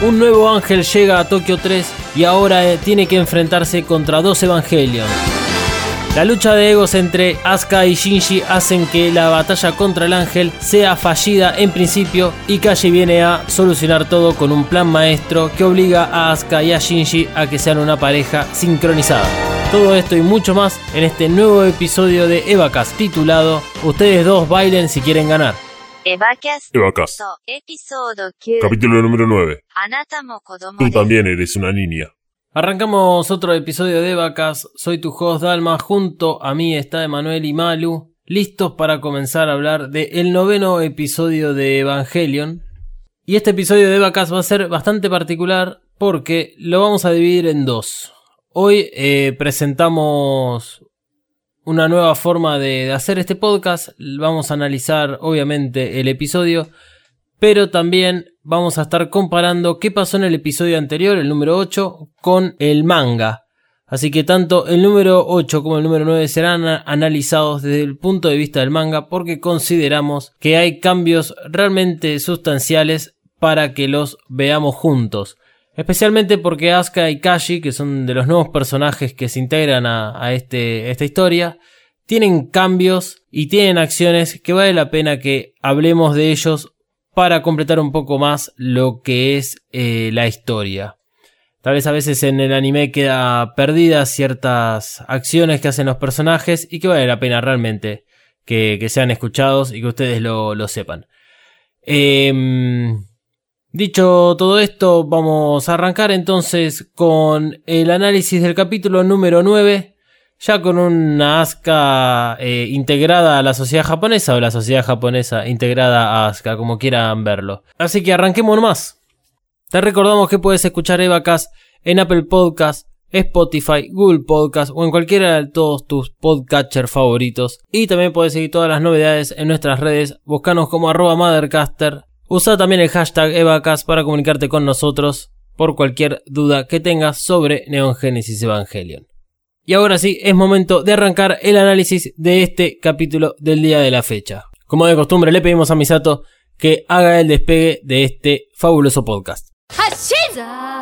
Un nuevo ángel llega a Tokio 3 y ahora eh, tiene que enfrentarse contra dos evangelios. La lucha de egos entre Asuka y Shinji hacen que la batalla contra el ángel sea fallida en principio y Kaji viene a solucionar todo con un plan maestro que obliga a Asuka y a Shinji a que sean una pareja sincronizada. Todo esto y mucho más en este nuevo episodio de Evacas titulado Ustedes dos bailen si quieren ganar. Evacast. Evacast. Episodio 9. Capítulo número 9. Tú también eres una niña. Arrancamos otro episodio de Evacast. Soy tu host Dalma. Junto a mí está Emanuel y Malu. Listos para comenzar a hablar del de noveno episodio de Evangelion. Y este episodio de Evacast va a ser bastante particular porque lo vamos a dividir en dos. Hoy eh, presentamos una nueva forma de, hacer este podcast. Vamos a analizar obviamente el episodio pero también vamos a estar comparando qué pasó en el episodio anterior, el número 8, con el manga. Así que tanto el número 8 como el número 9 serán analizados desde el punto de vista del manga porque consideramos que hay cambios realmente sustanciales para que los veamos juntos. Especialmente porque Asuka y Kashi, que son de los nuevos personajes que se integran a, a este, esta historia, tienen cambios y tienen acciones que vale la pena que hablemos de ellos para completar un poco más lo que es eh, la historia. Tal vez a veces en el anime queda perdidas ciertas acciones que hacen los personajes y que vale la pena realmente que, que sean escuchados y que ustedes lo, lo sepan. Em, dicho todo esto, vamos a arrancar entonces con el análisis del capítulo número 9 ya con una Asuka eh, integrada a la sociedad japonesa o la sociedad japonesa integrada a Asuka, como quieran verlo. Así que arranquemos nomás. Te recordamos que puedes escuchar Evacas en Apple Podcast, Spotify, Google Podcast o en cualquiera de todos tus podcatchers favoritos. Y también puedes seguir todas las novedades en nuestras redes, buscanos como arroba Mothercaster. Usa también el hashtag Evacas para comunicarte con nosotros por cualquier duda que tengas sobre Neon Genesis Evangelion. Y ahora sí, es momento de arrancar el análisis de este capítulo del día de la fecha. Como de costumbre, le pedimos a Misato que haga el despegue de este fabuloso podcast. 残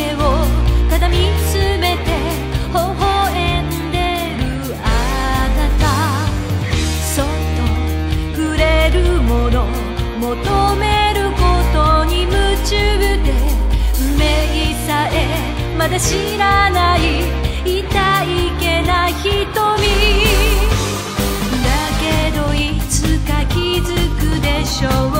私だけをただ見つめて微笑んでるあなた。そっと触れるもの求めることに夢中で運命さえまだ知らない痛いけな瞳。だけどいつか気づくでしょう。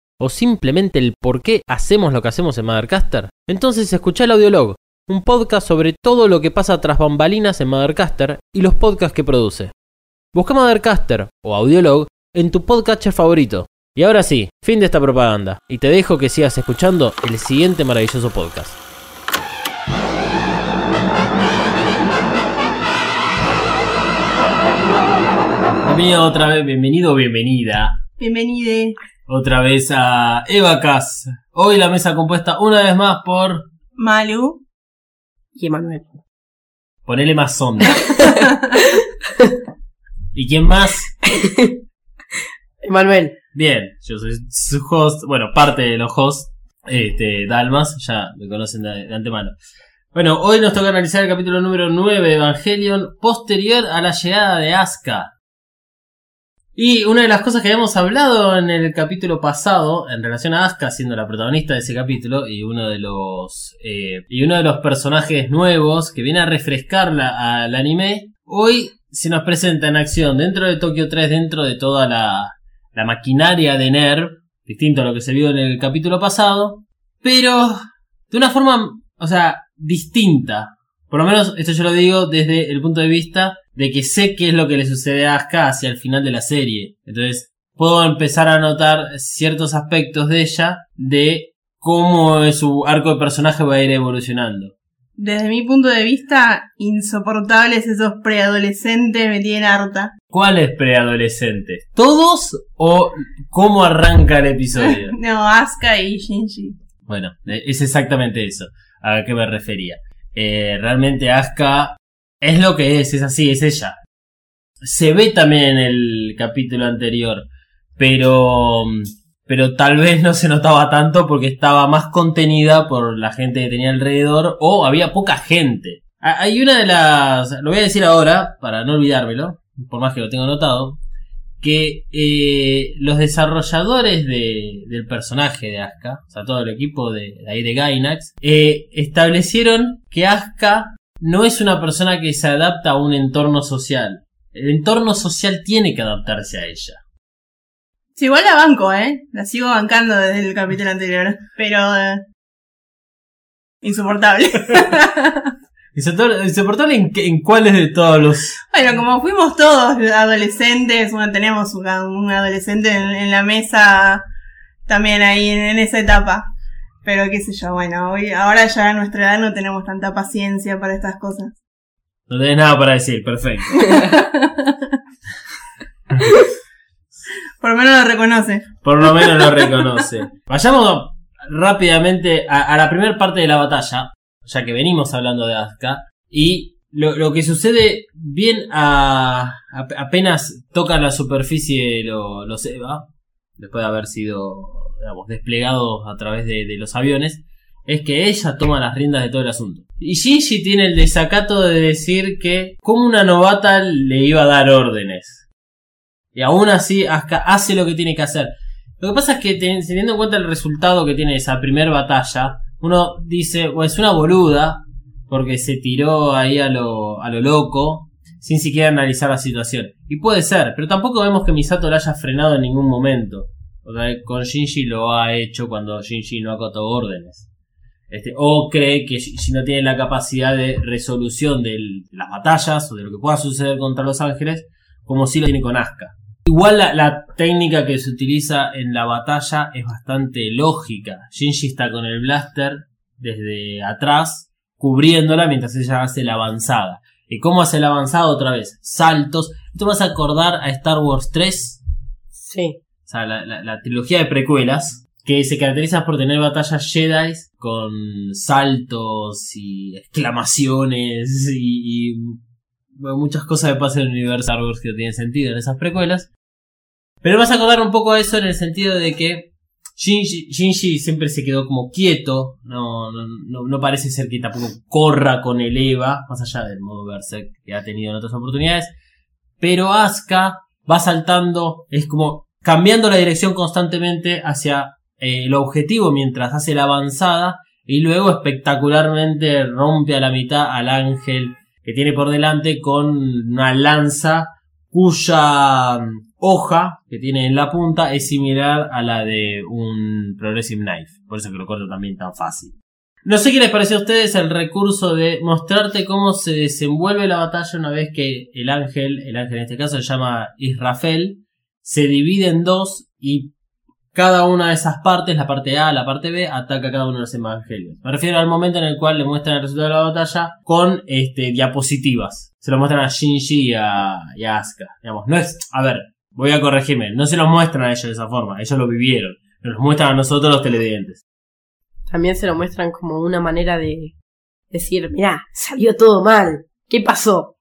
o simplemente el por qué hacemos lo que hacemos en Mothercaster? Entonces escucha el Audiolog, un podcast sobre todo lo que pasa tras bambalinas en Mothercaster y los podcasts que produce. Busca Mothercaster o Audiolog en tu podcatcher favorito. Y ahora sí, fin de esta propaganda, y te dejo que sigas escuchando el siguiente maravilloso podcast. Bienvenido otra vez, bienvenido o bienvenida Bienvenide. Otra vez a Evacas. Hoy la mesa compuesta una vez más por. Malu. Y Emanuel. Ponele más onda. ¿Y quién más? Emanuel. Bien, yo soy su host, bueno, parte de los hosts, este, Dalmas, ya me conocen de, de antemano. Bueno, hoy nos toca analizar el capítulo número 9 de Evangelion, posterior a la llegada de Asuka. Y una de las cosas que habíamos hablado en el capítulo pasado, en relación a Asuka siendo la protagonista de ese capítulo, y uno de los, eh, y uno de los personajes nuevos que viene a refrescarla al anime, hoy se nos presenta en acción dentro de Tokyo 3, dentro de toda la, la maquinaria de NERV, distinto a lo que se vio en el capítulo pasado, pero de una forma, o sea, distinta. Por lo menos esto yo lo digo desde el punto de vista de que sé qué es lo que le sucede a Asuka hacia el final de la serie. Entonces, puedo empezar a notar ciertos aspectos de ella de cómo su arco de personaje va a ir evolucionando. Desde mi punto de vista, insoportables esos preadolescentes me tienen harta. ¿Cuáles preadolescentes? ¿Todos o cómo arranca el episodio? No, Asuka y Shinji. Bueno, es exactamente eso a qué me refería. Eh, realmente Asuka es lo que es, es así, es ella. Se ve también en el capítulo anterior, pero pero tal vez no se notaba tanto porque estaba más contenida por la gente que tenía alrededor o había poca gente. Hay una de las, lo voy a decir ahora para no olvidármelo, por más que lo tengo notado, que eh, los desarrolladores de- del personaje de Asuka, o sea, todo el equipo de, de ahí de Gainax, eh, establecieron que Asuka no es una persona que se adapta a un entorno social. El entorno social tiene que adaptarse a ella. Sí, igual la banco, ¿eh? La sigo bancando desde el capítulo anterior. Pero... eh, insoportable. Insoportable en, en cuáles de todos los... bueno, como fuimos todos adolescentes, bueno, tenemos un, un adolescente en, en la mesa también ahí en, en esa etapa. Pero qué sé yo, bueno, hoy, ahora ya a nuestra edad no tenemos tanta paciencia para estas cosas. No tenés nada para decir, perfecto. Por lo menos lo reconoce. Por lo menos lo reconoce. Vayamos rápidamente a, a la primera parte de la batalla, ya que venimos hablando de Asuka. Y lo, lo que sucede bien a, a- apenas toca la superficie lo- los Eva, después de haber sido digamos, desplegados a través de, los aviones, es que ella toma las riendas de todo el asunto. Y Shinji tiene el desacato de decir que como una novata le iba a dar órdenes. Y aún así hace lo que tiene que hacer. Lo que pasa es que ten- teniendo en cuenta el resultado que tiene esa primera batalla, uno dice, o es una boluda, porque se tiró ahí a lo, a lo loco, sin siquiera analizar la situación. Y puede ser, pero tampoco vemos que Misato la haya frenado en ningún momento. Con Shinji lo ha hecho cuando Shinji no acotó órdenes. Este, o cree que Shinji no tiene la capacidad de resolución de las batallas o de lo que pueda suceder contra los ángeles, como si lo tiene con Asuka. Igual la, técnica que se utiliza en la batalla es bastante lógica. Shinji está con el blaster desde atrás, cubriéndola mientras ella hace la avanzada. ¿Y cómo hace la avanzada otra vez? Saltos. Esto me hace acordar a Star Wars 3, Sí. La, trilogía de precuelas, que se caracteriza por tener batallas Jedi con saltos y exclamaciones y, muchas cosas que pasan en el universo Star Wars que no tienen sentido en esas precuelas. Pero vas a acordar un poco a eso en el sentido de que Shinji, Shinji siempre se quedó como quieto, no, no, no, no parece ser que tampoco corra con el Eva, más allá del modo Berserk que ha tenido en otras oportunidades. Pero Asuka va saltando, es como cambiando la dirección constantemente hacia eh, el objetivo mientras hace la avanzada y luego espectacularmente rompe a la mitad al ángel que tiene por delante con una lanza cuya mm, hoja que tiene en la punta es similar a la de un Progressive Knife, por eso que lo corto también tan fácil. No sé qué les parece a ustedes el recurso de mostrarte cómo se desenvuelve la batalla una vez que el ángel, el ángel en este caso se llama Israfel, se divide en dos y cada una de esas partes, la parte A, la parte B, ataca a cada uno de los evangelios. Me refiero al momento en el cual le muestran el resultado de la batalla con este, diapositivas. Se lo muestran a Shinji y a, a Asuka. Digamos, no es, a ver, voy a corregirme, no se los muestran a ellos de esa forma, ellos lo vivieron. Nos los muestran a nosotros los televidentes. También se lo muestran como una manera de decir, mirá, salió todo mal. ¿Qué pasó?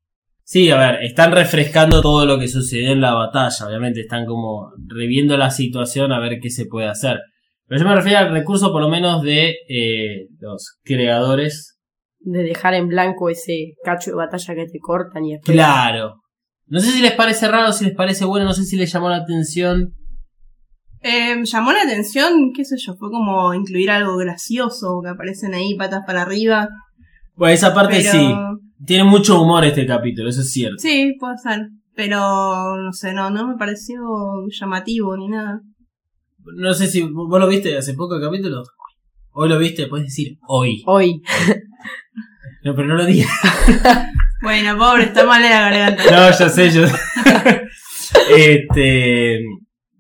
Sí, a ver, están refrescando todo lo que sucedió en la batalla, obviamente están como reviendo la situación a ver qué se puede hacer. Pero yo me refiero al recurso por lo menos de eh, los creadores. De dejar en blanco ese cacho de batalla que te cortan y después. Claro. No sé si les parece raro, si les parece bueno, no sé si les llamó la atención. Eh, llamó la atención, qué sé yo, fue como incluir algo gracioso, que aparecen ahí patas para arriba. Bueno, esa parte Pero... sí. Tiene mucho humor este capítulo, eso es cierto. Sí, puede ser. Pero, no sé, no, no me pareció llamativo ni nada. No sé si vos lo viste hace poco el capítulo. Hoy lo viste, puedes decir hoy. Hoy. No, pero no lo digas. Bueno, pobre, está mal de la garganta. No, ya sé, yo. este.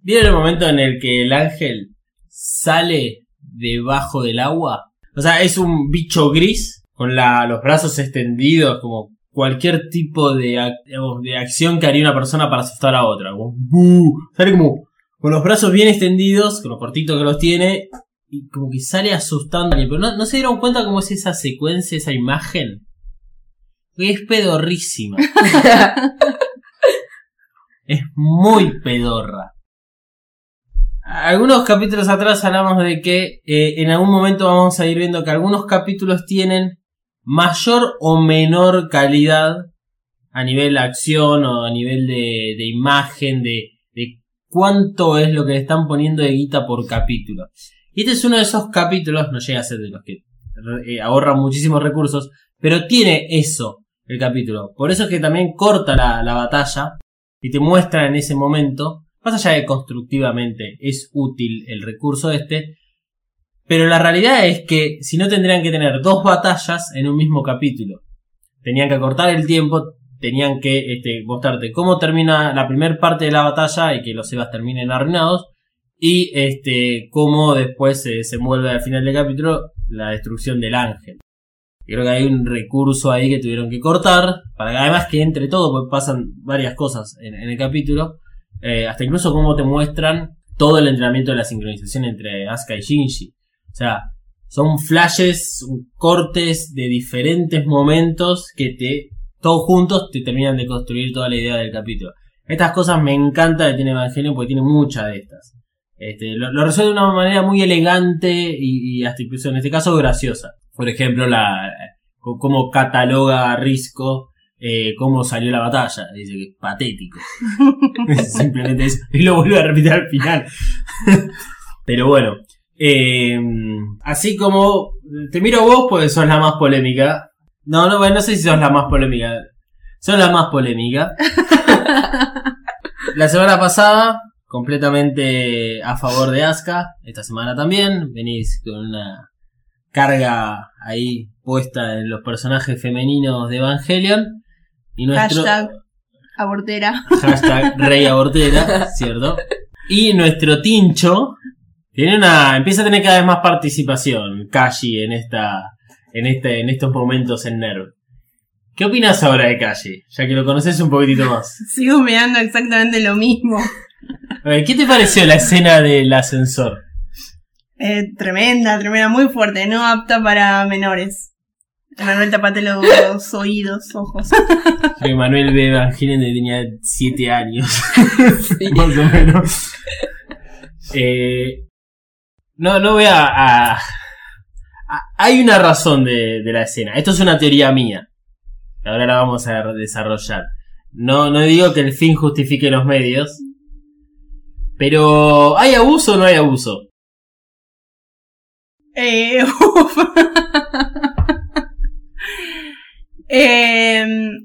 ¿Vieron el momento en el que el ángel sale debajo del agua? O sea, es un bicho gris con la, los brazos extendidos, como cualquier tipo de, digamos, de acción que haría una persona para asustar a otra. Como, "Bu". Sale como con los brazos bien extendidos, con lo cortito que los tiene, y como que sale asustando. Pero no, no se dieron cuenta cómo es esa secuencia, esa imagen. Es pedorrísima. es muy pedorra. Algunos capítulos atrás hablamos de que eh, en algún momento vamos a ir viendo que algunos capítulos tienen mayor o menor calidad a nivel acción o a nivel de, imagen, de, de cuánto es lo que le están poniendo de guita por capítulo. Y este es uno de esos capítulos, no llega a ser de los que eh, ahorran muchísimos recursos, pero tiene eso el capítulo. Por eso es que también corta la, la batalla y te muestra en ese momento, más allá de constructivamente es útil el recurso este, pero la realidad es que si no tendrían que tener dos batallas en un mismo capítulo. Tenían que cortar el tiempo, tenían que este, mostrarte cómo termina la primera parte de la batalla y que los Evas terminen arruinados. Y este, cómo después se desenvuelve al final del capítulo la destrucción del ángel. Creo que hay un recurso ahí que tuvieron que cortar. Para que además que entre todo, pues pasan varias cosas en, en el capítulo. eh, hasta incluso cómo te muestran todo el entrenamiento de la sincronización entre Asuka y Shinji. O sea, son flashes, cortes de diferentes momentos que te, todos juntos, te terminan de construir toda la idea del capítulo. Estas cosas me encanta que tiene Evangelion porque tiene muchas de estas. Este, lo, lo resuelve de una manera muy elegante y, y hasta incluso en este caso graciosa. Por ejemplo, la co- cómo cataloga a Risco eh, cómo salió la batalla. Dice que es patético. Simplemente eso. Y lo vuelve a repetir al final. Pero bueno. Eh, así como te miro vos, pues sos la más polémica. No, no, bueno, no sé si sos la más polémica. Sos la más polémica. La semana pasada, completamente a favor de Asuka. Esta semana también. Venís con una carga ahí puesta en los personajes femeninos de Evangelion. Y nuestro Hashtag abortera. hashtag Rey Abortera, ¿cierto? Y nuestro Tincho tiene una. empieza a tener cada vez más participación, Kashi, en esta. en este, en estos momentos en Nerv. ¿Qué opinas ahora de Kashi? Ya que lo conoces un poquitito más. Sigo mirando exactamente lo mismo. A ver, ¿qué te pareció la escena del ascensor? Eh, tremenda, tremenda, muy fuerte, no apta para menores. Manuel, tapate los oídos, ojos. Que Manuel ve Evangelion tenía 7 años. Más o menos. Eh, no, no voy a, a- a- Hay una razón de, de la escena. Esto es una teoría mía. Ahora la vamos a desarrollar. No, no digo que el fin justifique los medios. Pero, ¿hay abuso o no hay abuso? Eh, uf. Em,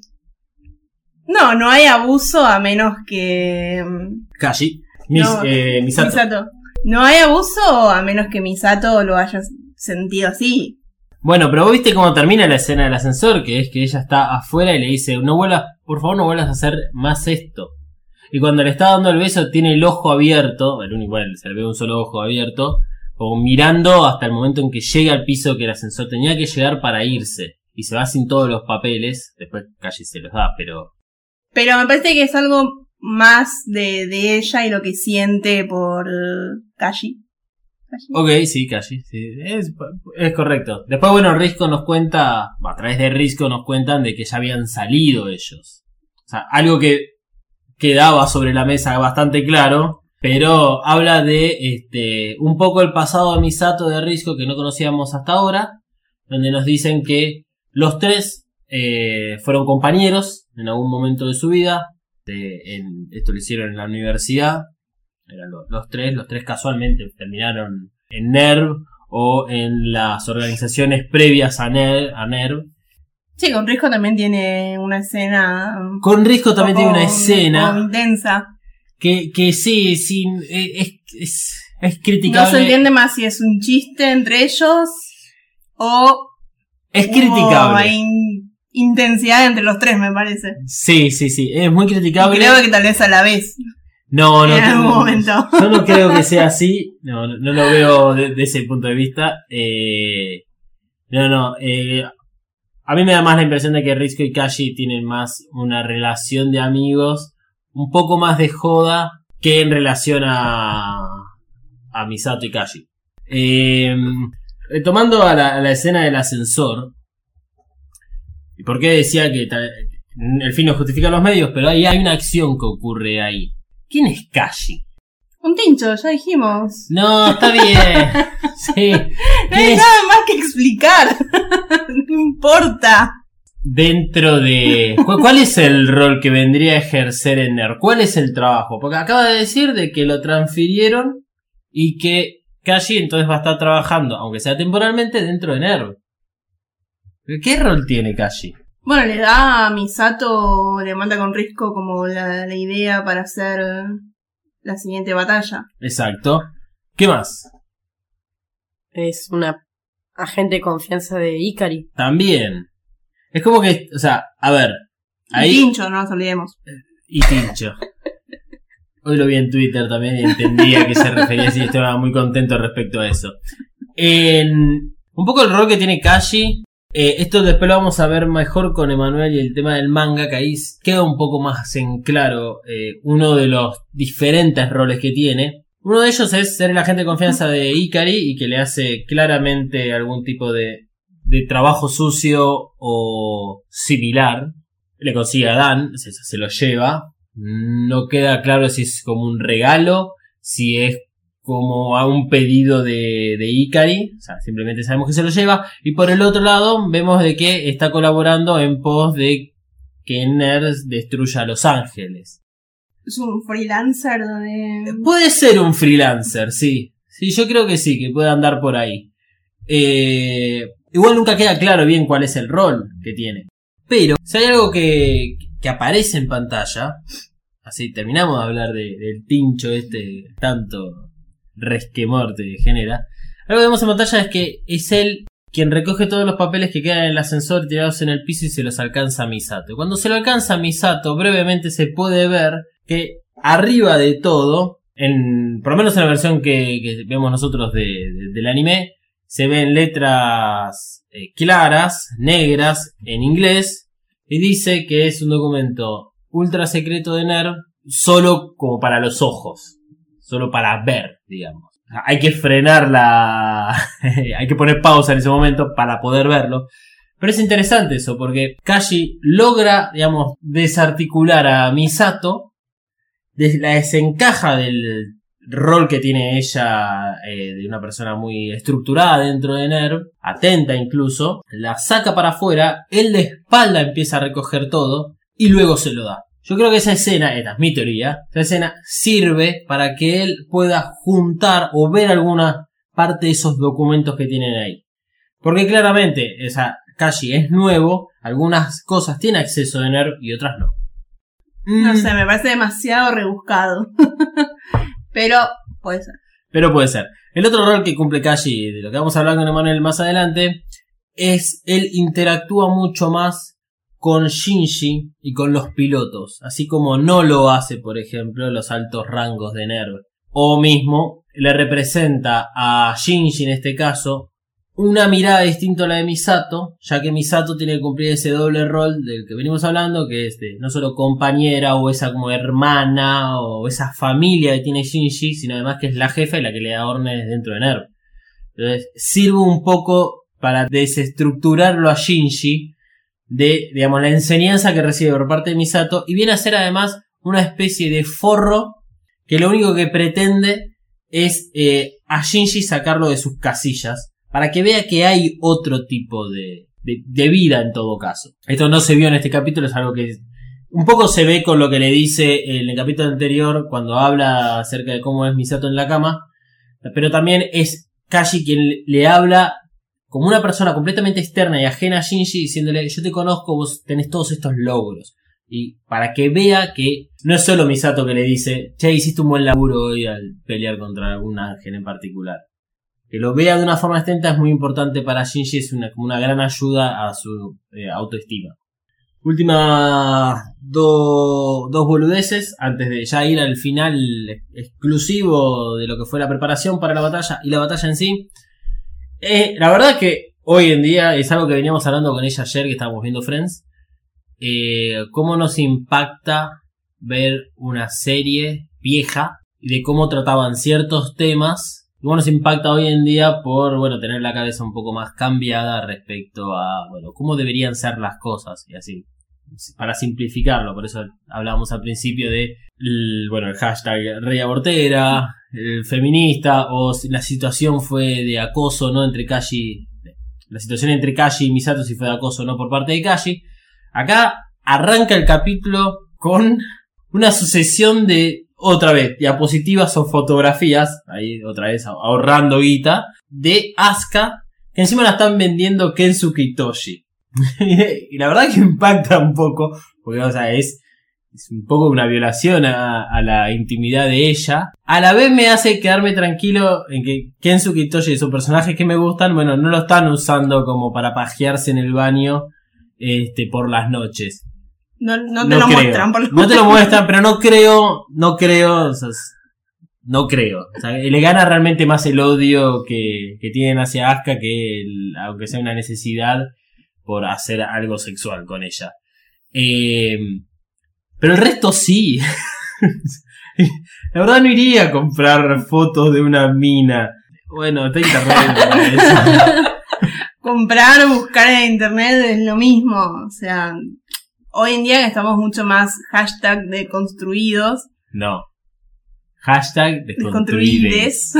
no, no hay abuso a menos que... em, Kashi. Mis, No, eh, Misato. Misato. No hay abuso a menos que Misato lo haya sentido así. Bueno, pero vos viste cómo termina la escena del ascensor, que es que ella está afuera y le dice, no vuelvas, por favor no vuelvas a hacer más esto. Y cuando le está dando el beso tiene el ojo abierto, el único, bueno, se le ve un solo ojo abierto, como mirando hasta el momento en que llega al piso que el ascensor tenía que llegar para irse. Y se va sin todos los papeles, después Calle se los da, pero... Pero me parece que es algo más de, de ella y lo que siente por Kashi. Kashi. Ok, sí, Calle, sí, es, es correcto. Después, bueno, Risco nos cuenta, a través de Risco nos cuentan de que ya habían salido ellos. O sea, algo que quedaba sobre la mesa bastante claro, pero habla de este, un poco el pasado de Misato de Risco que no conocíamos hasta ahora, donde nos dicen que los tres eh, fueron compañeros en algún momento de su vida, esto lo hicieron en la universidad, eran lo- los, tres, los tres casualmente terminaron en NERV o en las organizaciones previas a NERV. A NERV. Sí, con Risco también tiene una escena. Con Risco también tiene una escena intensa. que, que sí, sí, eh, es, es, es No criticable. se entiende más si es un chiste entre ellos o. Es criticable. Hay in- intensidad entre los tres, me parece. Sí, sí, sí, es muy Y criticable. creo que tal vez a la vez. No, no, en algún tengo- momento. Yo no creo que sea así, no, no, no lo veo de, de ese punto de vista. Eh, no, no, eh, a mí me da más la impresión de que Risco y Kashi tienen más una relación de amigos, un poco más de joda que en relación a, a Misato y Kashi. Eh, retomando a la, a la escena del ascensor, ¿y por qué decía que el fin no justifica los medios? Pero ahí hay una acción que ocurre ahí. ¿Quién es Kashi? Un tincho, ya dijimos. No, está bien. Sí. No ¿Quién hay es nada más que explicar. no importa. dentro de... ¿Cu- ¿Cuál es el rol que vendría a ejercer en NER? ¿Cuál es el trabajo? Porque acaba de decir de que lo transfirieron y que Kashi entonces va a estar trabajando, aunque sea temporalmente, dentro de NER. ¿Qué rol tiene Kashi? Bueno, le da a Misato, le manda con Risco como la, la idea para hacer la siguiente batalla. Exacto. ¿Qué más? Es una agente de confianza de Ikari. También. Es como que, o sea, a ver. Y. Tincho, no nos olvidemos. y Tincho. Hoy lo vi en Twitter también y entendía a qué se refería y estaba muy contento respecto a eso. En un poco el rol que tiene Kashi, eh, esto después lo vamos a ver mejor con Emanuel y el tema del manga, que ahí queda un poco más en claro eh, uno de los diferentes roles que tiene. Uno de ellos es ser el agente de confianza de Ikari y que le hace claramente algún tipo de, de trabajo sucio o similar le consigue a Dan, se, se lo lleva. No queda claro si es como un regalo, si es como a un pedido de, de Ikari, o sea, simplemente sabemos que se lo lleva. Y por el otro lado, vemos de que está colaborando en pos de que Ners destruya a Los Ángeles. Es un freelancer de... Puede ser un freelancer, sí. Sí, yo creo que sí, que puede andar por ahí. Eh, igual nunca queda claro bien cuál es el rol que tiene. Pero, si hay algo que, que aparece en pantalla, así terminamos de hablar de- del tincho este tanto resquemor te genera. Algo que vemos en pantalla es que es él quien recoge todos los papeles que quedan en el ascensor tirados en el piso y se los alcanza a Misato. Cuando se lo alcanza a Misato, brevemente se puede ver que arriba de todo, en, por lo menos en la versión que, vemos nosotros de- de- del anime, se ven letras eh, claras, negras, en inglés, y dice que es un documento ultra secreto de NERV, solo como para los ojos, solo para ver, digamos. Hay que frenar la... hay que poner pausa en ese momento para poder verlo. Pero es interesante eso, porque Kashi logra, digamos, desarticular a Misato, la desencaja del rol que tiene ella eh, de una persona muy estructurada dentro de NERV, atenta incluso, la saca para afuera, él de espalda empieza a recoger todo y luego se lo da. Yo creo que esa escena, esta es mi teoría, esa escena sirve para que él pueda juntar o ver alguna parte de esos documentos que tienen ahí. Porque claramente, esa Kashi es nuevo, algunas cosas tiene acceso de NERV y otras no. No Mm, sé, me parece demasiado rebuscado. Pero puede ser. Pero puede ser. El otro rol que cumple Kashi, de lo que vamos a hablar con Emanuel más adelante, es él interactúa mucho más con Shinji y con los pilotos, así como no lo hace, por ejemplo, los altos rangos de NERV. O mismo le representa a Shinji en este caso una mirada distinta a la de Misato, ya que Misato tiene que cumplir ese doble rol del que venimos hablando, que es de no solo compañera o esa como hermana o esa familia que tiene Shinji, sino además que es la jefa y la que le da órdenes dentro de NERV. Entonces, sirve un poco para desestructurarlo a Shinji de, digamos, la enseñanza que recibe por parte de Misato y viene a ser además una especie de forro que lo único que pretende es eh, a Shinji sacarlo de sus casillas para que vea que hay otro tipo de, de, de vida en todo caso. Esto no se vio en este capítulo, es algo que un poco se ve con lo que le dice en el capítulo anterior cuando habla acerca de cómo es Misato en la cama, pero también es Kashi quien le habla como una persona completamente externa y ajena a Shinji diciéndole yo te conozco, vos tenés todos estos logros. Y para que vea que no es solo Misato que le dice, che, hiciste un buen laburo hoy al pelear contra algún ángel en particular. Que lo vea de una forma extensa es muy importante para Shinji, es una, como una gran ayuda a su eh, autoestima. Última do- dos boludeces antes de ya ir al final exclusivo de lo que fue la preparación para la batalla y la batalla en sí. Eh, la verdad que hoy en día es algo que veníamos hablando con ella ayer que estábamos viendo Friends. Eh, cómo nos impacta ver una serie vieja y de cómo trataban ciertos temas. Cómo nos impacta hoy en día por, bueno, tener la cabeza un poco más cambiada respecto a, bueno, cómo deberían ser las cosas y así. Para simplificarlo, por eso hablábamos al principio de, el, bueno, el hashtag Rey Abortera, el feminista, o si la situación fue de acoso, ¿no? Entre Kashi, la situación entre Kashi y Misato si fue de acoso o no por parte de Kashi. Acá arranca el capítulo con una sucesión de, otra vez, diapositivas o fotografías, ahí otra vez ahorrando guita, de Asuka, que encima la están vendiendo Kensuke Itoshi. y la verdad que impacta un poco, porque o sea, es, es un poco una violación a, a, la intimidad de ella. A la vez me hace quedarme tranquilo en que Kensuke Itoshi son personajes que me gustan, bueno, no lo están usando como para pajearse en el baño este, por las noches. No, no te lo creo. muestran, por No te lo muestran, pero no creo, no creo, o sea, no creo. O sea, le gana realmente más el odio que, que tienen hacia Asuka que el, aunque sea una necesidad por hacer algo sexual con ella. Eh, pero el resto sí. La verdad no iría a comprar fotos de una mina. Bueno, está internet. para eso. comprar o buscar en internet es lo mismo. O sea, hoy en día estamos mucho más hashtag de construidos. No. Hashtag. Desconstruides.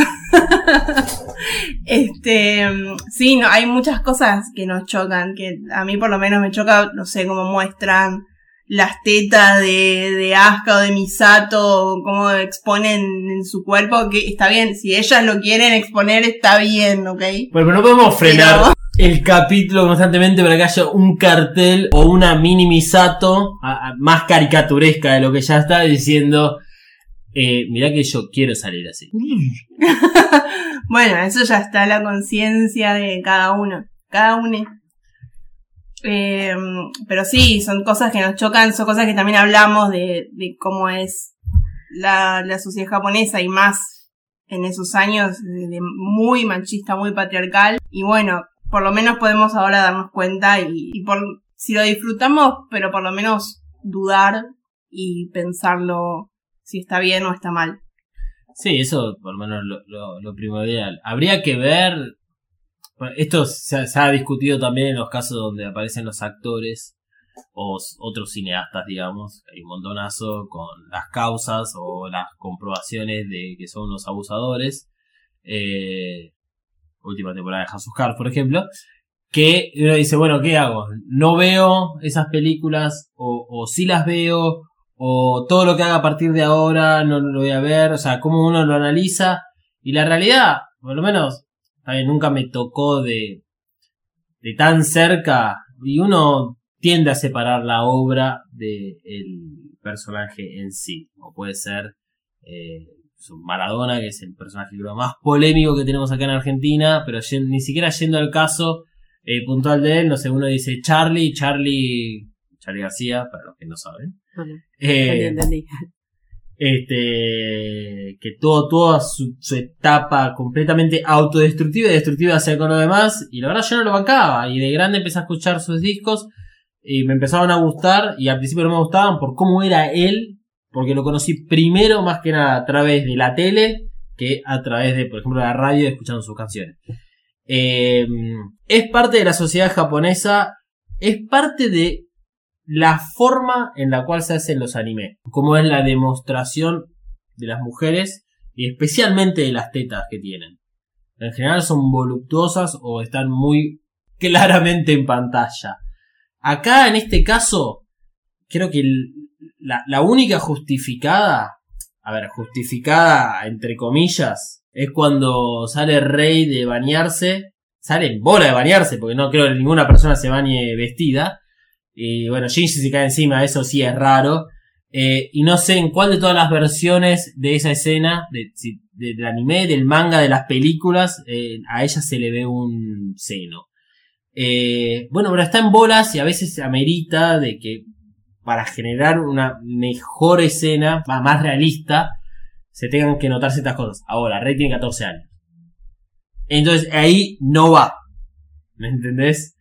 este, sí, no, hay muchas cosas que nos chocan, que a mí por lo menos me choca, no sé, cómo muestran las tetas de, de Asuka o de Misato, cómo exponen en su cuerpo, que está bien, si ellas lo quieren exponer está bien, ¿ok? Bueno, pero no podemos frenar Pero- el capítulo constantemente para que haya un cartel o una mini Misato a- a- más caricaturesca de lo que ya está diciendo. Eh, mirá que yo quiero salir así. Bueno, eso ya está la conciencia de cada uno, cada uno. Eh, pero sí, son cosas que nos chocan, son cosas que también hablamos de, cómo es la, sociedad japonesa y más en esos años muy machista, muy patriarcal. Y bueno, por lo menos podemos ahora darnos cuenta y, por si lo disfrutamos, pero por lo menos dudar y pensarlo si está bien o está mal. Sí, eso por lo menos lo primordial. Habría que ver. Esto se, se ha discutido también en los casos donde aparecen los actores o otros cineastas, digamos. Hay un montonazo con las causas o las comprobaciones de que son unos abusadores. Eh, última temporada de House Cards, por ejemplo. Que uno dice, bueno, ¿qué hago? No veo esas películas o, o sí las veo o todo lo que haga a partir de ahora no lo voy a ver, o sea, cómo uno lo analiza. Y la realidad, por lo menos, ver, nunca me tocó de, de tan cerca, y uno tiende a separar la obra del personaje en sí, o puede ser eh, su Maradona, que es el personaje creo más polémico que tenemos acá en Argentina, pero ni siquiera yendo al caso eh, puntual de él, no sé, uno dice Charlie, Charlie, Charlie García, para los que no saben. Bueno, Eh, entendí. Este que todo, toda su, etapa completamente autodestructiva y destructiva hacia con lo demás y la verdad yo no lo bancaba y de grande empecé a escuchar sus discos y me empezaban a gustar y al principio no me gustaban por cómo era él porque lo conocí primero más que nada a través de la tele que a través de por ejemplo la radio escuchando sus canciones. Eh, es parte de la sociedad japonesa es parte de la forma en la cual se hacen los animes. Como es la demostración de las mujeres y especialmente de las tetas que tienen. En general son voluptuosas o están muy claramente en pantalla. Acá en este caso, creo que la única justificada, a ver, justificada entre comillas, es cuando sale Rey de bañarse, sale en bola de bañarse, porque no creo que ninguna persona se bañe vestida. Y bueno, Shinji se cae encima, eso sí es raro. Eh, y no sé en cuál de todas las versiones de esa escena, del anime, del manga, de las películas, eh, a ella se le ve un seno. Eh, bueno, pero está en bolas y a veces amerita de que para generar una mejor escena, más realista, se tengan que notar ciertas cosas. Ahora, Rey tiene 14 años. Entonces ahí no va. ¿Me entendés?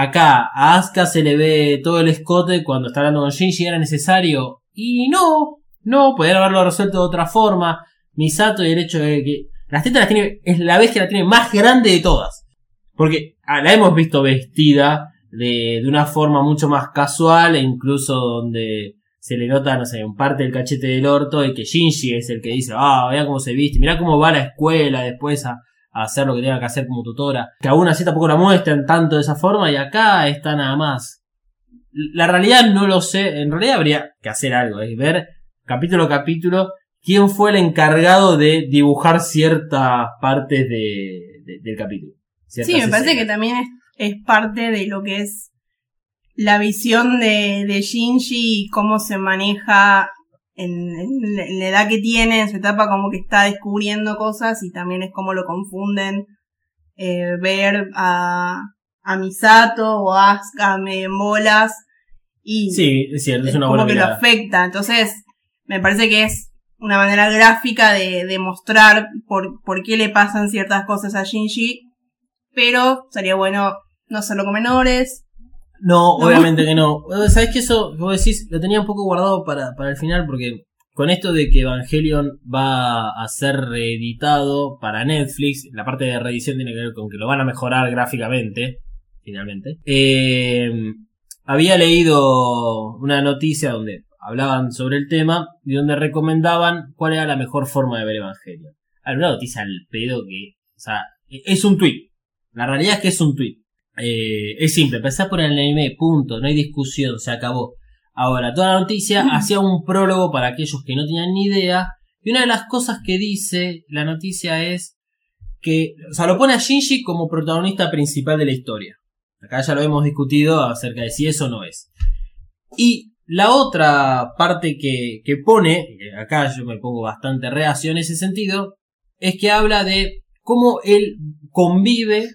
Acá a Asuka se le ve todo el escote cuando está hablando con Shinji, era necesario. Y no, no, podrían haberlo resuelto de otra forma. Misato y el hecho de que las tetas las tiene, es la vez que la tiene más grande de todas. Porque ah, la hemos visto vestida de, de una forma mucho más casual e incluso donde se le nota, no sé, un parte del cachete del orto y que Shinji es el que dice, ah, mira cómo se viste, mira cómo va a la escuela después a, a hacer lo que tenga que hacer como tutora. Que aún así tampoco la muestran tanto de esa forma y acá está nada más. La realidad no lo sé, en realidad habría que hacer algo, es ver capítulo a capítulo quién fue el encargado de dibujar ciertas partes de, de- del capítulo. Sí, me parece que también es, es parte de lo que es la visión de, de Shinji y cómo se maneja en, en la- en la edad que tiene, en su etapa como que está descubriendo cosas y también es como lo confunden eh, ver a, a Misato o a Asuka en bolas y Sí, es cierto, es una como buena que lo afecta. Entonces, me parece que es una manera gráfica de, de mostrar por, por qué le pasan ciertas cosas a Shinji. Pero sería bueno no hacerlo con menores. No, No. obviamente que no. Sabes que eso, vos decís, lo tenía un poco guardado para, para el final porque con esto de que Evangelion va a ser reeditado para Netflix, la parte de reedición tiene que ver con que lo van a mejorar gráficamente, finalmente. Eh, había leído una noticia donde hablaban sobre el tema y donde recomendaban cuál era la mejor forma de ver Evangelion. Hay una noticia al pedo que, o sea, es un tweet. La realidad es que es un tweet. Eh, es simple, empezás por el anime, punto, no hay discusión, se acabó. Ahora, toda la noticia hacía un prólogo para aquellos que no tenían ni idea. Y una de las cosas que dice la noticia es que, o sea, lo pone a Shinji como protagonista principal de la historia. Acá ya lo hemos discutido acerca de si eso no es. Y la otra parte que, que pone, que acá yo me pongo bastante reacio en ese sentido, es que habla de cómo él convive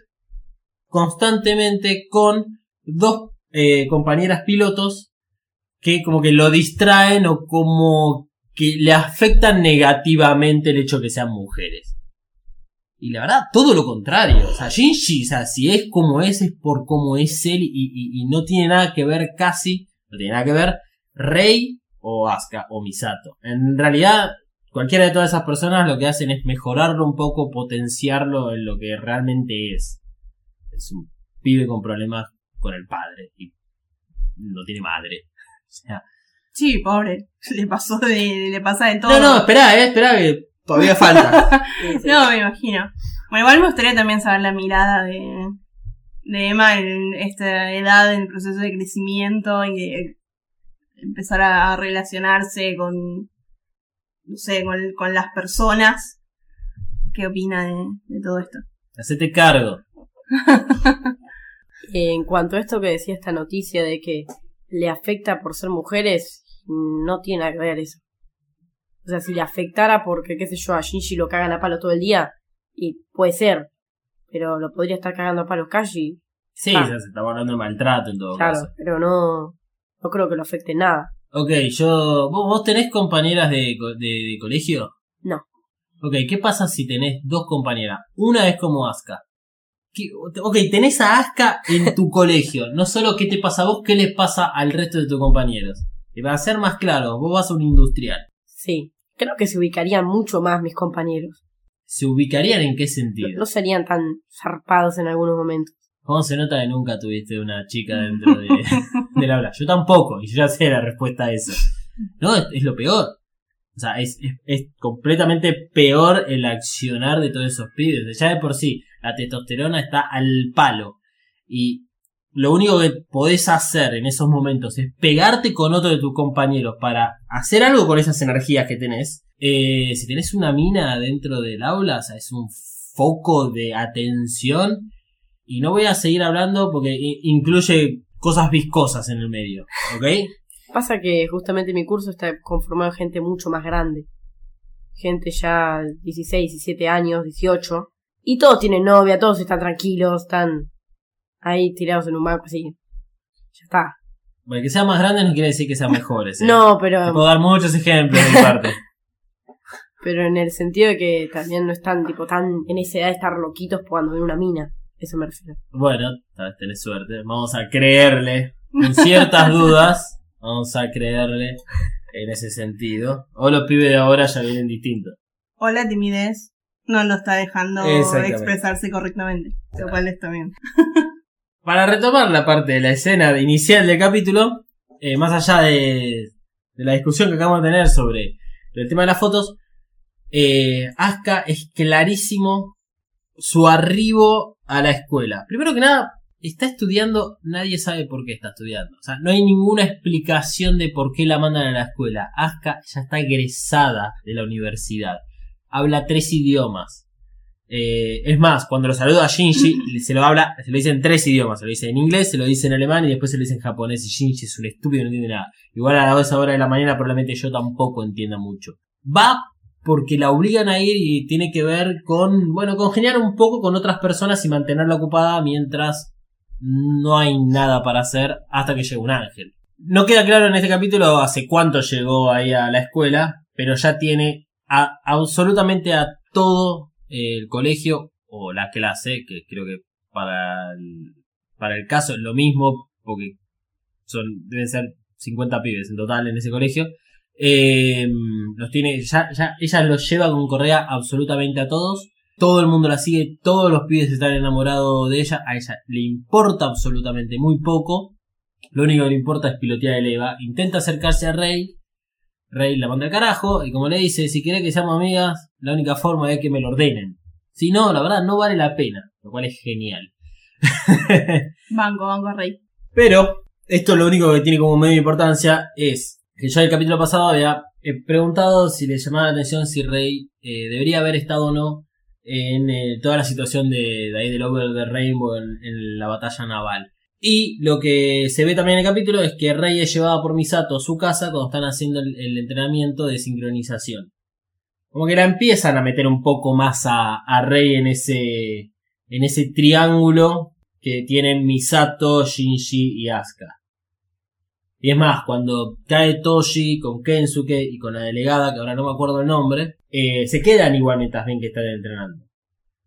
constantemente con dos eh, compañeras pilotos que como que lo distraen o como que le afectan negativamente el hecho de que sean mujeres. Y la verdad, todo lo contrario. O sea, Shinji, o sea, si es como es, es por cómo es él y, y- no tiene nada que ver casi, no tiene nada que ver Rei o Asuka o Misato. En realidad, cualquiera de todas esas personas lo que hacen es mejorarlo un poco, potenciarlo en lo que realmente es. Es un pibe con problemas con el padre y no tiene madre. O sea, Sí, pobre. Le pasó de, le pasa de todo. no, no, espera, eh, espera que todavía falta. No, me imagino. Bueno, igual me gustaría también saber la mirada de, de Emma en esta edad, en el proceso de crecimiento y de empezar a, a relacionarse con, no sé, con, con las personas. ¿Qué opina de, de todo esto? Hacete cargo. En cuanto a esto que decía esta noticia de que le afecta por ser mujeres, no tiene nada que ver eso. O sea, si le afectara porque, qué sé yo, a Shinji lo cagan a palo todo el día, y puede ser, pero lo podría estar cagando a palos Kashi, Sí, Ah. o sea, se estaba hablando de maltrato en todo claro, caso. pero no, no creo que lo afecte nada. Ok, yo. ¿Vos, vos tenés compañeras de, co- de, de colegio? No. Ok, ¿qué pasa si tenés dos compañeras? Una es como Aska. ¿Qué- Ok, tenés a Aska en tu colegio. No solo qué te pasa a vos, qué les pasa al resto de tus compañeros. Y para ser más claro, vos vas a un industrial. Sí, creo que se ubicarían mucho más mis compañeros. ¿Se ubicarían en qué sentido? no serían tan zarpados en algunos momentos. ¿Cómo se nota que nunca tuviste una chica dentro de, del aula? Yo tampoco, y yo ya sé la respuesta a eso. No, es, es lo peor. O sea, es, es, es completamente peor el accionar de todos esos pibes. Ya de por sí, la testosterona está al palo. Y lo único que podés hacer en esos momentos es pegarte con otro de tus compañeros para hacer algo con esas energías que tenés. Eh, si tenés una mina dentro del aula, o sea, es un foco de atención. Y no voy a seguir hablando porque incluye cosas viscosas en el medio, ¿ok? Pasa que justamente mi curso está conformado de gente mucho más grande. Gente ya 16, 17 años, 18. Y todos tienen novia, todos están tranquilos, están ahí tirados en un banco así. Ya está. Bueno, que sea más grande no quiere decir que sean mejores. ¿eh? No, Te pero, puedo dar muchos ejemplos de mi parte. pero en el sentido de que también no están tipo tan en esa edad de estar loquitos cuando ven una mina. Eso me refiero. Bueno, tal vez tenés suerte. Vamos a creerle. En ciertas dudas, vamos a creerle en ese sentido. O los pibes de ahora ya vienen distintos. O la timidez no lo está dejando expresarse correctamente. Lo cual está bien. Para retomar la parte de la escena inicial del capítulo, eh, más allá de, de la discusión que acabamos de tener sobre el tema de las fotos, eh, Asuka es clarísimo su arribo a la escuela. Primero que nada, está estudiando, nadie sabe por qué está estudiando. O sea, no hay ninguna explicación de por qué la mandan a la escuela. Asuka ya está egresada de la universidad. Habla tres idiomas. Eh, es más, cuando lo saluda a Shinji, se lo habla, se lo dice en tres idiomas. Se lo dice en inglés, se lo dice en alemán y después se lo dice en japonés. Y Shinji es un estúpido no entiende nada. Igual a la hora de la mañana probablemente yo tampoco entienda mucho. Va porque la obligan a ir y tiene que ver con, bueno, congeniar un poco con otras personas y mantenerla ocupada mientras no hay nada para hacer hasta que llega un ángel. No queda claro en este capítulo hace cuánto llegó ahí a la escuela, pero ya tiene absolutamente a todo el colegio o la clase, que creo que para el, para el caso es lo mismo, porque son, deben ser 50 pibes en total en ese colegio. Eh, los tiene, ya, ya, ella los lleva con correa absolutamente a todos. Todo el mundo la sigue, todos los pibes están enamorados de ella. A ella le importa absolutamente muy poco. Lo único que le importa es pilotear el Eva. Intenta acercarse a Rey. Rey la manda al carajo. Y como le dice, si quiere que seamos amigas, la única forma es que me lo ordenen. Si no, la verdad, no vale la pena. Lo cual es genial. Banco, banco rey. Pero esto lo único que tiene como medio importancia es que yo en el capítulo pasado había eh, preguntado si le llamaba la atención si Rey eh, debería haber estado o no en eh, toda la situación de, de ahí del Over the Rainbow en, en la batalla naval. Y lo que se ve también en el capítulo es que Rey es llevada por Misato a su casa cuando están haciendo el, entrenamiento de sincronización. Como que la empiezan a meter un poco más a, a Rey en ese, en ese triángulo que tienen Misato, Shinji y Asuka. Y es más, cuando cae Toshi con Kensuke y con la delegada, que ahora no me acuerdo el nombre, eh, se quedan igual mientras ven que están entrenando.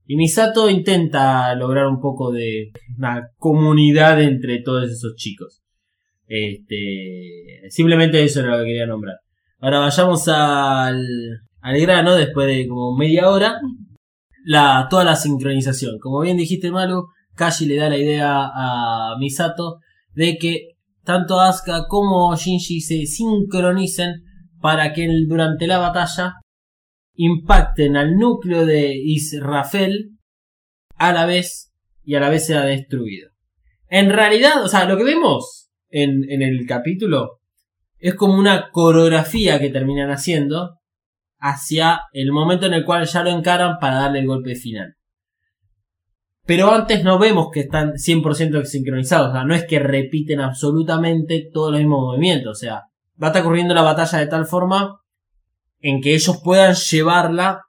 Y Misato intenta lograr un poco de una comunidad entre todos esos chicos. Este, simplemente eso era lo que quería nombrar. Ahora vayamos al, al grano, después de como media hora. La, toda la sincronización. Como bien dijiste, Malu, Kashi le da la idea a Misato de que tanto Asuka como Shinji se sincronicen para que durante la batalla impacten al núcleo de Israfel a la vez y a la vez sea destruido. En realidad, o sea, lo que vemos en, en el capítulo es como una coreografía que terminan haciendo hacia el momento en el cual ya lo encaran para darle el golpe final. Pero antes no vemos que están 100% sincronizados. O sea, no es que repiten absolutamente todos los mismos movimientos. O sea, va a estar corriendo la batalla de tal forma en que ellos puedan llevarla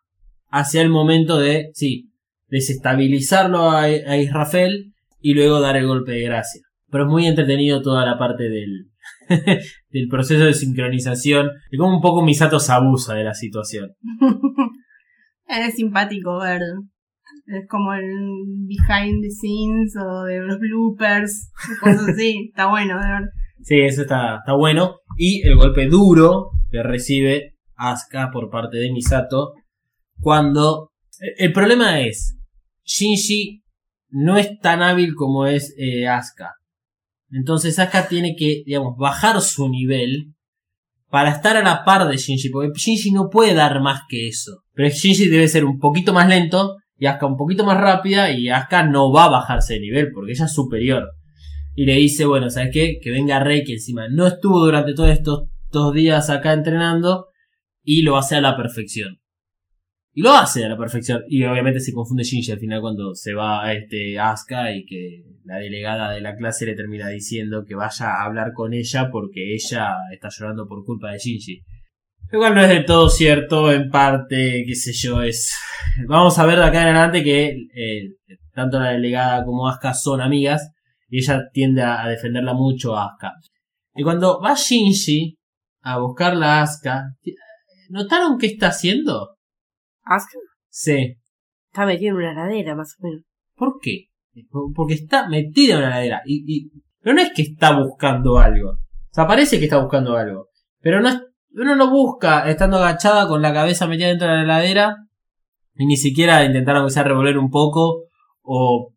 hacia el momento de, sí, desestabilizarlo a, a Israfel y luego dar el golpe de gracia. Pero es muy entretenido toda la parte del, del proceso de sincronización y como un poco Misato se abusa de la situación. Es simpático ver. Es como el behind the scenes o de los bloopers, cosas así. Está bueno de ver. Sí, eso está, está bueno. Y el golpe duro que recibe Asuka por parte de Misato cuando... El problema es, Shinji no es tan hábil como es eh, Asuka. Entonces Asuka tiene que, digamos, bajar su nivel para estar a la par de Shinji, porque Shinji no puede dar más que eso. Pero Shinji debe ser un poquito más lento y Asuka un poquito más rápida y Asuka no va a bajarse de nivel porque ella es superior. Y le dice, bueno, ¿sabes qué? Que venga Rey que encima no estuvo durante todos estos días acá entrenando y lo hace a la perfección. Y lo hace a la perfección. Y obviamente se confunde Shinji al final cuando se va a este Asuka y que la delegada de la clase le termina diciendo que vaya a hablar con ella porque ella está llorando por culpa de Shinji. Igual no es del todo cierto, en parte, qué sé yo, es... Vamos a ver de acá en adelante que eh, tanto la delegada como Asuka son amigas y ella tiende a, defenderla mucho a Asuka. Y cuando va Shinji a buscarla a Asuka, ¿notaron qué está haciendo? Asuka Sí. está metida en una heladera, más o menos. ¿Por qué? Porque está metida en una heladera. Y, y- pero no es que está buscando algo. O sea, parece que está buscando algo. Pero no es, uno no busca estando agachada con la cabeza metida dentro de la heladera. Y ni siquiera intentar aunque sea revolver un poco. O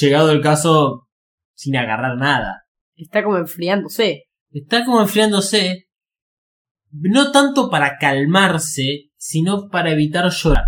llegado el caso sin agarrar nada. Está como enfriándose. Está como enfriándose. No tanto para calmarse, sino para evitar llorar.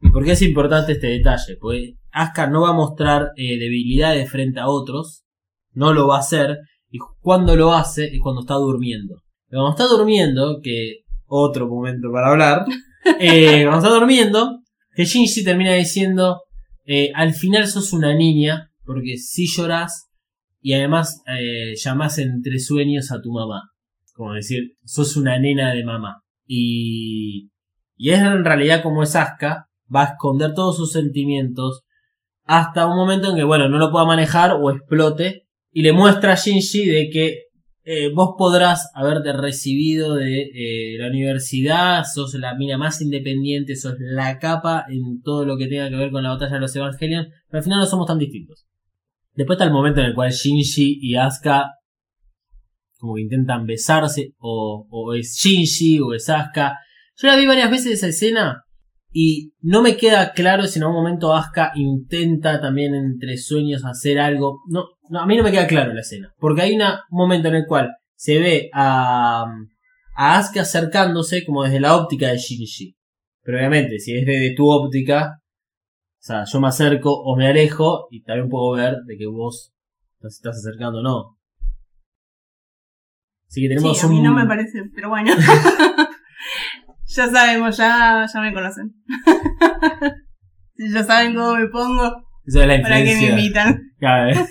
¿Y por qué es importante este detalle? Pues Asuka no va a mostrar eh, debilidades frente a otros. No lo va a hacer. Y cuando lo hace es cuando está durmiendo. Cuando está durmiendo, que otro momento para hablar. eh, cuando está durmiendo, que Shinji termina diciendo, eh, al final sos una niña, porque si lloras y además eh, llamás entre sueños a tu mamá. Como decir, sos una nena de mamá. Y, y es en realidad como es Asuka, va a esconder todos sus sentimientos hasta un momento en que, bueno, no lo pueda manejar o explote y le muestra a Shinji de que eh, vos podrás haberte recibido de eh, la universidad, sos la mina más independiente, sos la capa en todo lo que tenga que ver con la batalla de los Evangelion, pero al final no somos tan distintos. Después está el momento en el cual Shinji y Asuka como que intentan besarse, o, es Shinji o es Asuka. Yo la vi varias veces esa escena y no me queda claro si en algún momento Asuka intenta también entre sueños hacer algo. No, no, a mí no me queda claro la escena. Porque hay un momento en el cual se ve a, a Asuka acercándose como desde la óptica de Shinji. Pero obviamente, si es desde tu óptica, o sea, yo me acerco o me alejo y también puedo ver de que vos te estás acercando o no. Así que tenemos Sí, a mí un... no me parece, pero bueno. ya sabemos, ya, ya me conocen. ya saben cómo me pongo, Esa es la para que me influencia. invitan. Claro, ¿eh?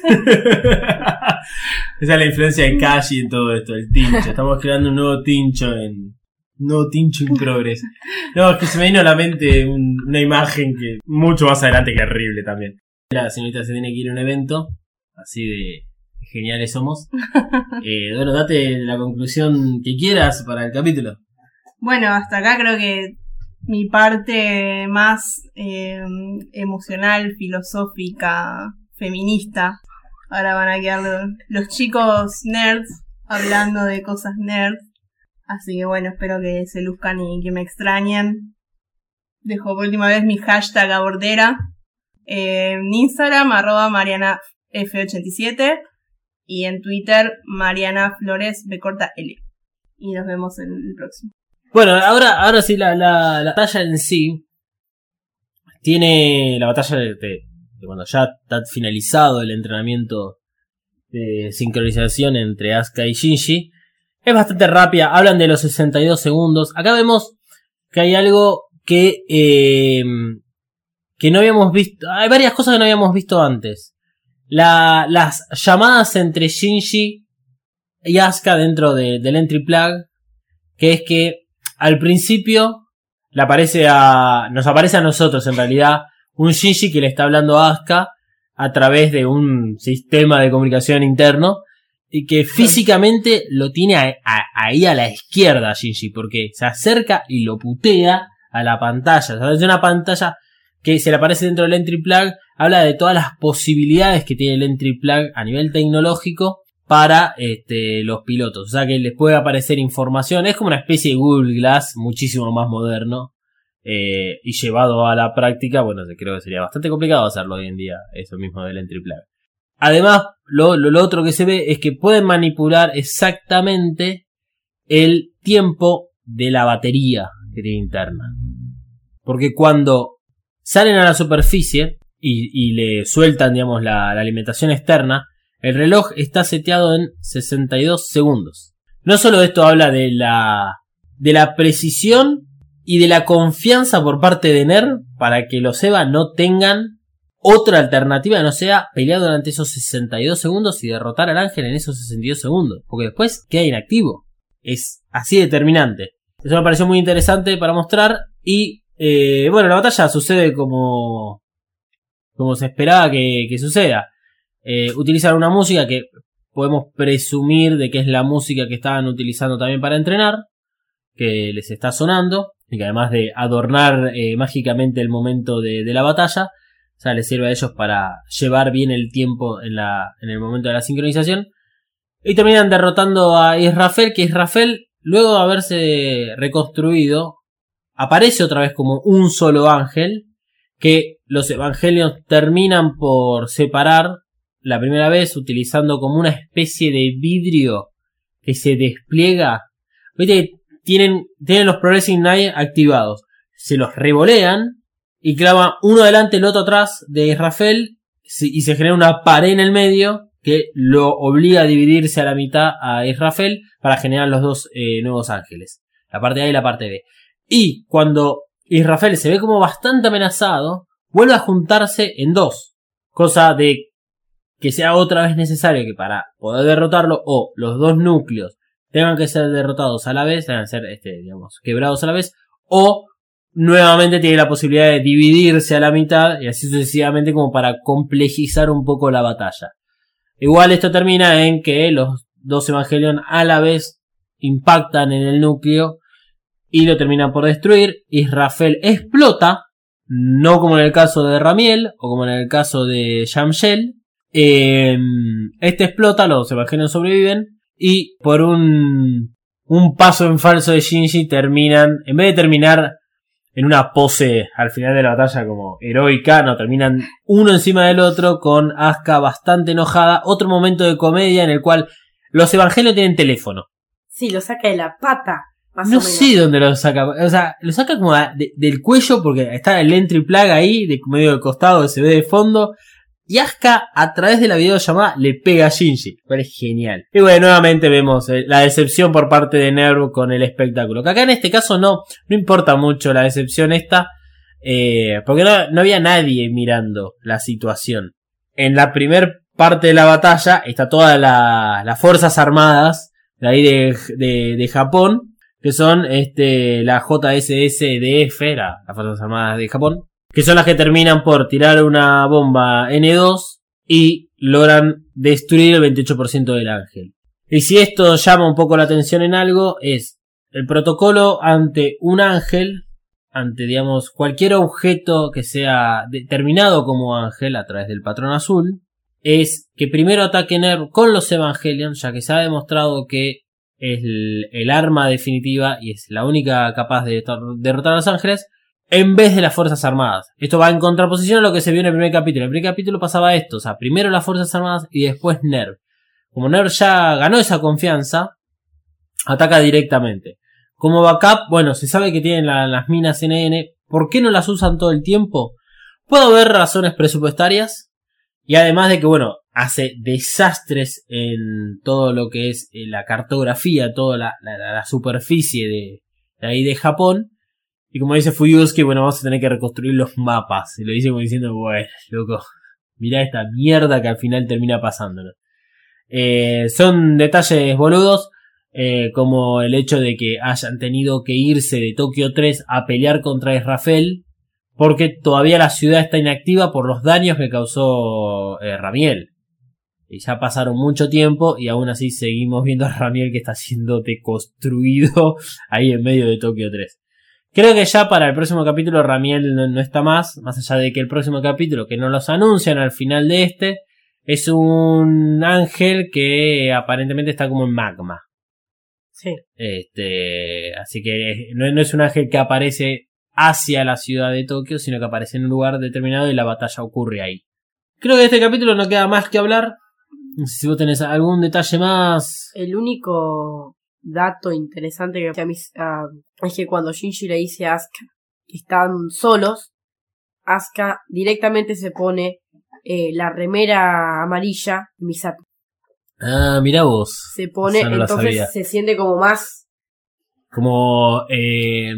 Esa es la influencia de Kashi en todo esto, el tincho. Estamos creando un nuevo tincho en. Nuevo tincho in progress. No, es que se me vino a la mente un- una imagen que mucho más adelante que horrible también. La señorita se tiene que ir a un evento, así de geniales somos. Eh, bueno, date la conclusión que quieras para el capítulo. Bueno, hasta acá creo que mi parte más eh, emocional, filosófica, feminista. Ahora van a quedar los, chicos nerds hablando de cosas nerds. Así que bueno, espero que se luzcan y que me extrañen. Dejo por última vez mi hashtag abordera. eh, en Instagram, arroba Mariana F87. Y en Twitter, Mariana Flores B corta L. Y nos vemos en el próximo. Bueno, ahora, ahora sí, la, la, la batalla en sí tiene la batalla de, cuando ya está finalizado el entrenamiento de sincronización entre Asuka y Shinji. Es bastante rápida, hablan de los 62 segundos. Acá vemos que hay algo que, eh, que no habíamos visto. Hay varias cosas que no habíamos visto antes. La, las llamadas entre Shinji y Asuka dentro de- del entry plug. Que es que al principio le aparece a, nos aparece a nosotros en realidad un Shinji que le está hablando a Asuka a través de un sistema de comunicación interno y que físicamente lo tiene a- a- ahí a la izquierda Shinji porque se acerca y lo putea a la pantalla. O sea, es una pantalla que se le aparece dentro del entry plug, habla de todas las posibilidades que tiene el entry plug a nivel tecnológico para este, los pilotos. O sea que les puede aparecer información. Es como una especie de Google Glass muchísimo más moderno. Eh, y llevado a la práctica, bueno, creo que sería bastante complicado hacerlo hoy en día, eso mismo del entry plug. Además, lo, lo, otro que se ve es que pueden manipular exactamente el tiempo de la batería que tiene interna. Porque cuando salen a la superficie y, le sueltan, digamos, la, alimentación externa, el reloj está seteado en 62 segundos. No solo esto habla de la, de la precisión y de la confianza por parte de NER para que los EVA no tengan otra alternativa no sea pelear durante esos 62 segundos y derrotar al ángel en esos 62 segundos. Porque después queda inactivo. Es así determinante. Eso me pareció muy interesante para mostrar. Y eh, bueno, la batalla sucede como, como se esperaba que, suceda. Eh, utilizan una música que podemos presumir de que es la música que estaban utilizando también para entrenar. Que les está sonando. Y que además de adornar eh, mágicamente el momento de, de la batalla o sea, les sirve a ellos para llevar bien el tiempo en, la, en el momento de la sincronización. Y terminan derrotando a Israfel, que Israfel, luego de haberse reconstruido, aparece otra vez como un solo ángel, que los evangelios terminan por separar la primera vez utilizando como una especie de vidrio que se despliega. Viste, tienen, tienen los Progressing Knight activados. Se los revolean y clava uno adelante, el otro atrás de Israfel y se genera una pared en el medio que lo obliga a dividirse a la mitad a Israfel para generar los dos eh, nuevos ángeles, la parte A y la parte B. Y cuando Israfel se ve como bastante amenazado, vuelve a juntarse en dos, cosa de que sea otra vez necesario que para poder derrotarlo o los dos núcleos tengan que ser derrotados a la vez, tengan que ser este, digamos, quebrados a la vez, o nuevamente tiene la posibilidad de dividirse a la mitad y así sucesivamente como para complejizar un poco la batalla. Igual esto termina en que los dos Evangelion a la vez impactan en el núcleo y lo terminan por destruir. Israfel explota, no como en el caso de Ramiel o como en el caso de Shamshel. Em, este explota, los Evangelion sobreviven y por un, un paso en falso de Shinji terminan, en vez de terminar en una pose al final de la batalla como heroica, no, terminan uno encima del otro con Asuka bastante enojada, otro momento de comedia en el cual los evangelios tienen teléfono. Sí, lo saca de la pata. Más No o menos. sé dónde lo saca, o sea, lo saca como de- del cuello porque está el entry plug ahí, de medio del costado que se ve de fondo. Y Asuka a través de la videollamada le pega a Shinji. Pero es genial. Y bueno, nuevamente vemos eh, la decepción por parte de Nerv con el espectáculo. Que acá en este caso no, no importa mucho la decepción esta. eh, porque no, no había nadie mirando la situación. En la primer parte de la batalla está todas la- las fuerzas armadas de ahí de, de, de Japón. Que son este, la JSSDF, la, las Fuerzas Armadas de Japón que son las que terminan por tirar una bomba N2 y logran destruir el 28% del ángel. Y si esto llama un poco la atención en algo, es el protocolo ante un ángel, ante digamos cualquier objeto que sea determinado como ángel a través del patrón azul, es que primero ataquen Nerv con los Evangelion, ya que se ha demostrado que es el, el arma definitiva y es la única capaz de derrotar a los ángeles, en vez de las Fuerzas Armadas. Esto va en contraposición a lo que se vio en el primer capítulo. En el primer capítulo pasaba esto, o sea, primero las Fuerzas Armadas y después NERV. Como NERV ya ganó esa confianza, ataca directamente. Como backup, bueno, se sabe que tienen la- las minas NN. ¿Por qué no las usan todo el tiempo? Puede haber razones presupuestarias. Y además de que, bueno, hace desastres en todo lo que es eh, la cartografía, toda la, la- la superficie de, de ahí de Japón. Y como dice Fuyusuke, bueno, vamos a tener que reconstruir los mapas. Y lo dice como diciendo, bueno, loco, mirá esta mierda que al final termina pasándonos. Eh, son detalles boludos, eh, como el hecho de que hayan tenido que irse de Tokio 3 a pelear contra Israfel, porque todavía la ciudad está inactiva por los daños que causó eh, Ramiel. Y ya pasaron mucho tiempo y aún así seguimos viendo a Ramiel que está siendo deconstruido ahí en medio de Tokio 3. Creo que ya para el próximo capítulo Ramiel no, no está más, más allá de que el próximo capítulo, que no los anuncian al final de este, es un ángel que aparentemente está como en magma. Sí. Este, así que no, no es un ángel que aparece hacia la ciudad de Tokio, sino que aparece en un lugar determinado y la batalla ocurre ahí. Creo que de este capítulo no queda más que hablar. No sé si vos tenés algún detalle más. El único dato interesante que a mí ah, es que cuando Shinji le dice a Asuka que están solos, Asuka directamente se pone eh, la remera amarilla de Misato. Ah, mirá vos. Se pone, no entonces se siente como más, Como eh,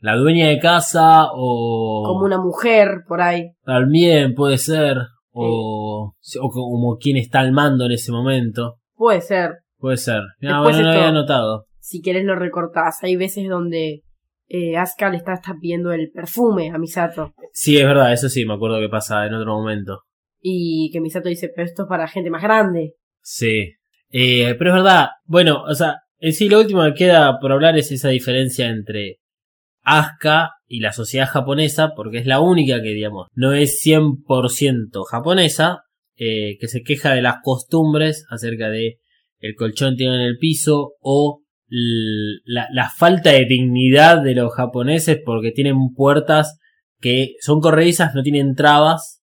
la dueña de casa o... como una mujer por ahí. También puede ser. O, o como quien está al mando en ese momento. Puede ser. Puede ser. No, Después bueno, no había notado. Si querés lo recortás. Hay veces donde eh, Asuka le está, está pidiendo el perfume a Misato. Sí, es verdad, eso sí, me acuerdo que pasa en otro momento. Y que Misato dice, pero esto es para gente más grande. Sí. Eh, pero es verdad, bueno, o sea, en sí lo último que queda por hablar es esa diferencia entre Asuka y la sociedad japonesa, porque es la única que, digamos, no es 100% japonesa, eh, que se queja de las costumbres acerca de el colchón tirado en el piso o la, falta de dignidad de los japoneses porque tienen puertas que son corredizas, no tienen trabas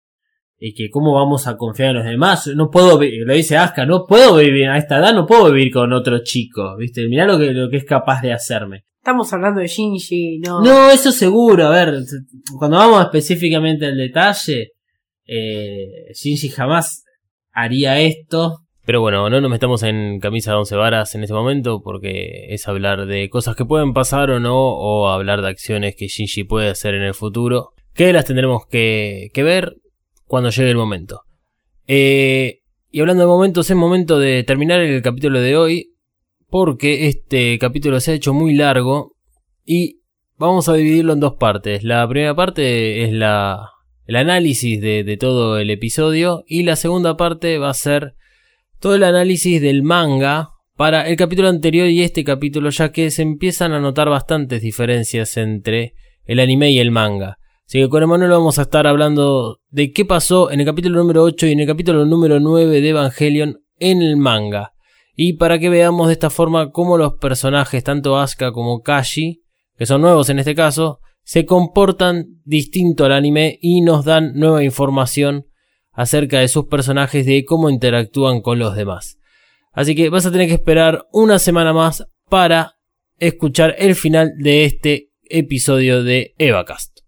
y que cómo vamos a confiar en los demás. No puedo, lo dice Aska, no puedo vivir a esta edad, no puedo vivir con otro chico, ¿viste? Mirá lo que es capaz de hacerme. Estamos hablando de Shinji, no. No, eso seguro, a ver, cuando vamos específicamente al detalle, eh, Shinji jamás haría esto. Pero bueno, no nos metamos en camisa de once varas en este momento porque es hablar de cosas que pueden pasar o no, o hablar de acciones que Shinji puede hacer en el futuro, que las tendremos que, que ver cuando llegue el momento. Eh, y hablando de momentos, es momento de terminar el capítulo de hoy, porque este capítulo se ha hecho muy largo y vamos a dividirlo en dos partes. La primera parte es la, el análisis de, de todo el episodio y la segunda parte va a ser todo el análisis del manga para el capítulo anterior y este capítulo, ya que se empiezan a notar bastantes diferencias entre el anime y el manga. Así que con Emanuel vamos a estar hablando de qué pasó en el capítulo número 8 y en el capítulo número 9 de Evangelion en el manga. Y para que veamos de esta forma cómo los personajes, tanto Asuka como Kashi, que son nuevos en este caso, se comportan distinto al anime y nos dan nueva información acerca de sus personajes de cómo interactúan con los demás. Así que vas a tener que esperar una semana más para escuchar el final de este episodio de EvaCast.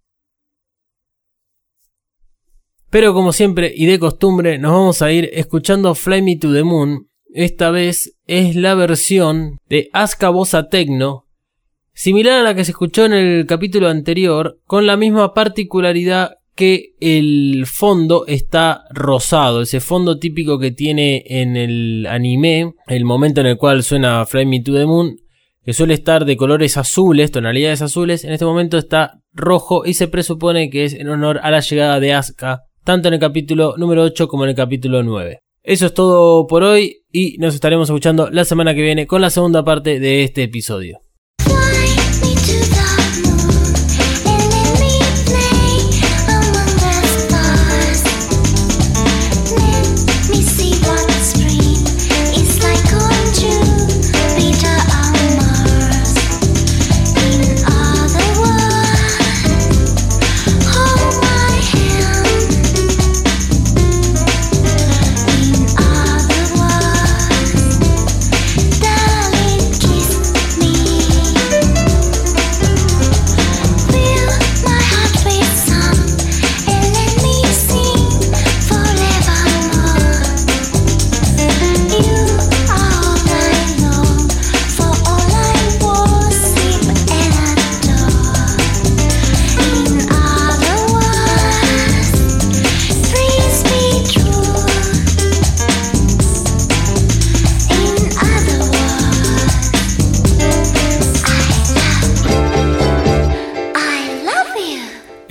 Pero como siempre y de costumbre nos vamos a ir escuchando Fly Me to the Moon. Esta vez es la versión de Asuka Bossa Tecno, similar a la que se escuchó en el capítulo anterior, con la misma particularidad que el fondo está rosado, ese fondo típico que tiene en el anime, el momento en el cual suena Fly Me to the Moon, que suele estar de colores azules, tonalidades azules, en este momento está rojo y se presupone que es en honor a la llegada de Asuka, tanto en el capítulo número 8 como en el capítulo 9. Eso es todo por hoy y nos estaremos escuchando la semana que viene con la segunda parte de este episodio.